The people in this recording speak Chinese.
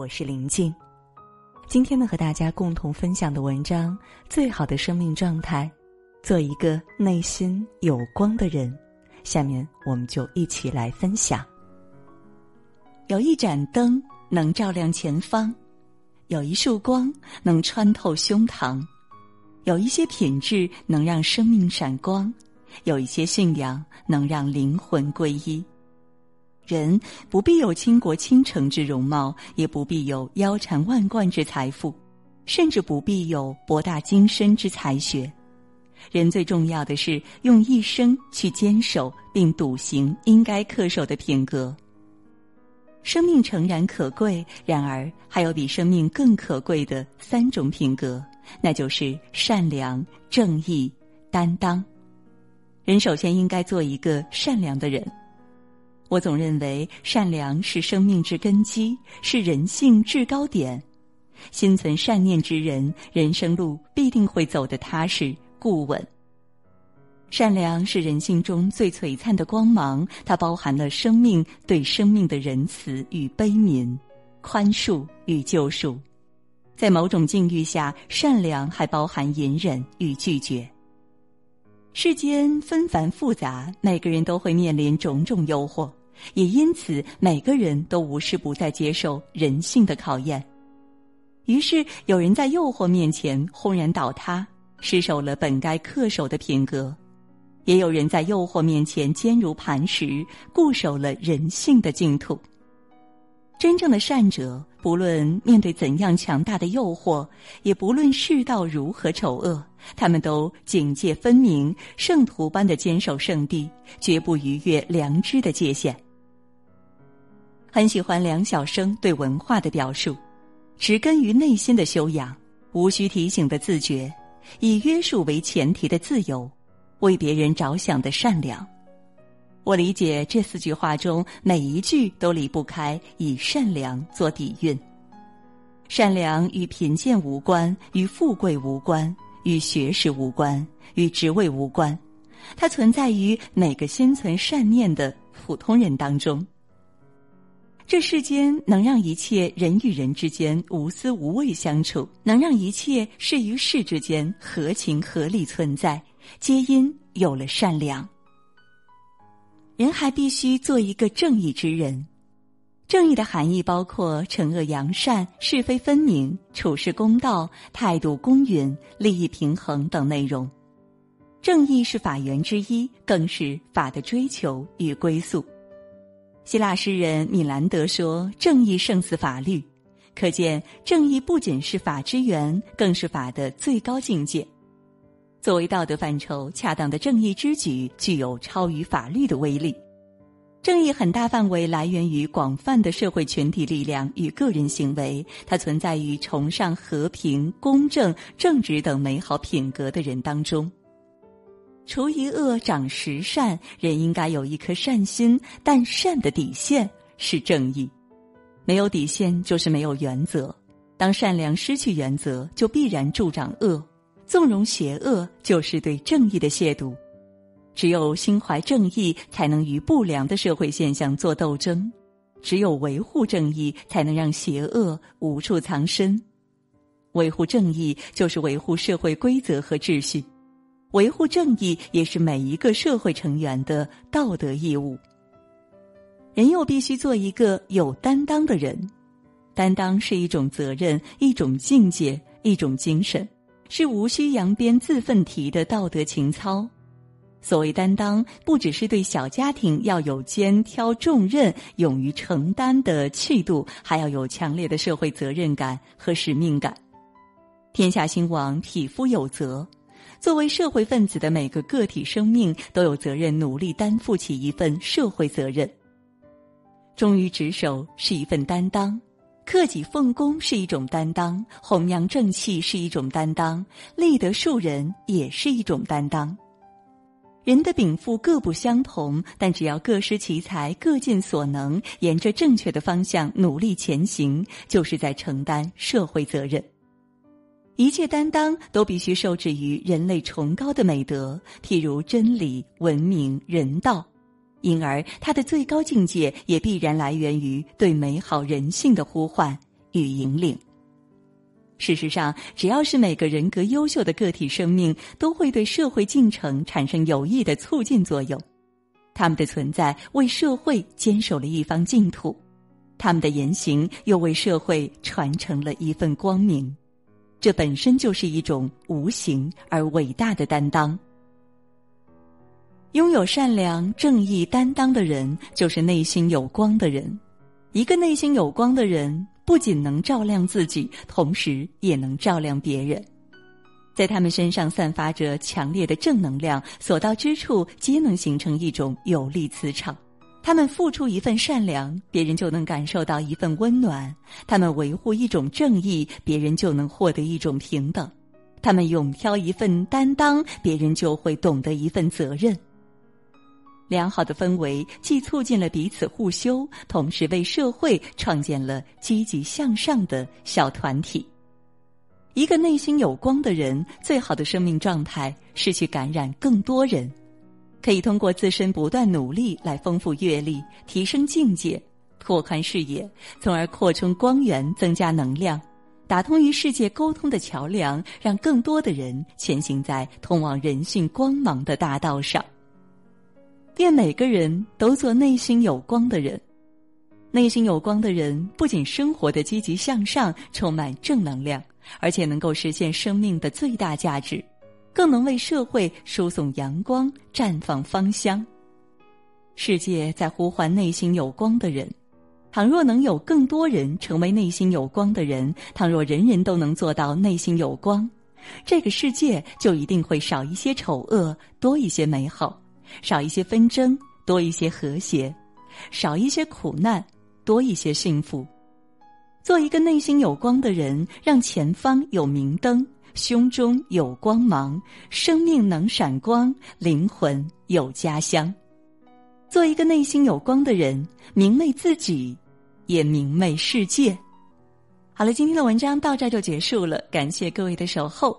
我是林静。今天呢，和大家共同分享的文章《最好的生命状态》，做一个内心有光的人。下面我们就一起来分享。有一盏灯能照亮前方，有一束光能穿透胸膛，有一些品质能让生命闪光，有一些信仰能让灵魂皈依。人不必有倾国倾城之容貌，也不必有腰缠万贯之财富，甚至不必有博大精深之才学。人最重要的是用一生去坚守并笃行应该恪守的品格。生命诚然可贵，然而还有比生命更可贵的三种品格，那就是善良、正义、担当。人首先应该做一个善良的人。我总认为，善良是生命之根基，是人性制高点。心存善念之人，人生路必定会走得踏实固稳。善良是人性中最璀璨的光芒，它包含了生命对生命的仁慈与悲悯，宽恕与救赎。在某种境遇下，善良还包含隐忍与拒绝。世间纷繁复杂，每个人都会面临种种诱惑。也因此，每个人都无时不在接受人性的考验。于是，有人在诱惑面前轰然倒塌，失守了本该恪守的品格；也有人在诱惑面前坚如磐石，固守了人性的净土。真正的善者，不论面对怎样强大的诱惑，也不论世道如何丑恶，他们都警戒分明，圣徒般的坚守圣地，绝不逾越良知的界限。很喜欢梁晓声对文化的表述：植根于内心的修养，无需提醒的自觉，以约束为前提的自由，为别人着想的善良。我理解这四句话中每一句都离不开以善良做底蕴。善良与贫贱无关，与富贵无关，与学识无关，与职位无关，它存在于每个心存善念的普通人当中。这世间能让一切人与人之间无私无畏相处，能让一切事与事之间合情合理存在，皆因有了善良。人还必须做一个正义之人。正义的含义包括惩恶扬善、是非分明、处事公道、态度公允、利益平衡等内容。正义是法源之一，更是法的追求与归宿。希腊诗人米兰德说：“正义胜似法律。”可见，正义不仅是法之源，更是法的最高境界。作为道德范畴，恰当的正义之举具有超于法律的威力。正义很大范围来源于广泛的社会群体力量与个人行为，它存在于崇尚和平、公正、正直等美好品格的人当中。除一恶长十善，人应该有一颗善心，但善的底线是正义。没有底线就是没有原则。当善良失去原则，就必然助长恶。纵容邪恶，就是对正义的亵渎。只有心怀正义，才能与不良的社会现象做斗争；只有维护正义，才能让邪恶无处藏身。维护正义，就是维护社会规则和秩序。维护正义也是每一个社会成员的道德义务。人又必须做一个有担当的人，担当是一种责任，一种境界，一种精神，是无需扬鞭自奋蹄的道德情操。所谓担当，不只是对小家庭要有肩挑重任、勇于承担的气度，还要有强烈的社会责任感和使命感。天下兴亡，匹夫有责。作为社会分子的每个个体生命都有责任努力担负起一份社会责任。忠于职守是一份担当，克己奉公是一种担当，弘扬正气是一种担当，立德树人也是一种担当。人的禀赋各不相同，但只要各施其才，各尽所能，沿着正确的方向努力前行，就是在承担社会责任。一切担当都必须受制于人类崇高的美德，譬如真理、文明、人道，因而它的最高境界也必然来源于对美好人性的呼唤与引领。事实上，只要是每个人格优秀的个体生命，都会对社会进程产生有益的促进作用。他们的存在为社会坚守了一方净土，他们的言行又为社会传承了一份光明。这本身就是一种无形而伟大的担当。拥有善良、正义担当的人，就是内心有光的人。一个内心有光的人，不仅能照亮自己，同时也能照亮别人。在他们身上散发着强烈的正能量，所到之处皆能形成一种有力磁场。他们付出一份善良，别人就能感受到一份温暖；他们维护一种正义，别人就能获得一种平等；他们勇挑一份担当，别人就会懂得一份责任。良好的氛围既促进了彼此互修，同时为社会创建了积极向上的小团体。一个内心有光的人，最好的生命状态是去感染更多人，可以通过自身不断努力来丰富阅历、提升境界、拓宽视野，从而扩充光源、增加能量，打通与世界沟通的桥梁，让更多的人前行在通往人性光芒的大道上。愿每个人都做内心有光的人。内心有光的人，不仅生活的积极向上，充满正能量，而且能够实现生命的最大价值，更能为社会输送阳光，绽放芳香。世界在呼唤内心有光的人。倘若能有更多人成为内心有光的人，倘若人人都能做到内心有光，这个世界就一定会少一些丑恶，多一些美好。少一些纷争，多一些和谐；少一些苦难，多一些幸福。做一个内心有光的人，让前方有明灯，胸中有光芒，生命能闪光，灵魂有家乡。做一个内心有光的人，明媚自己，也明媚世界。好了，今天的文章到这就结束了，感谢各位的守候。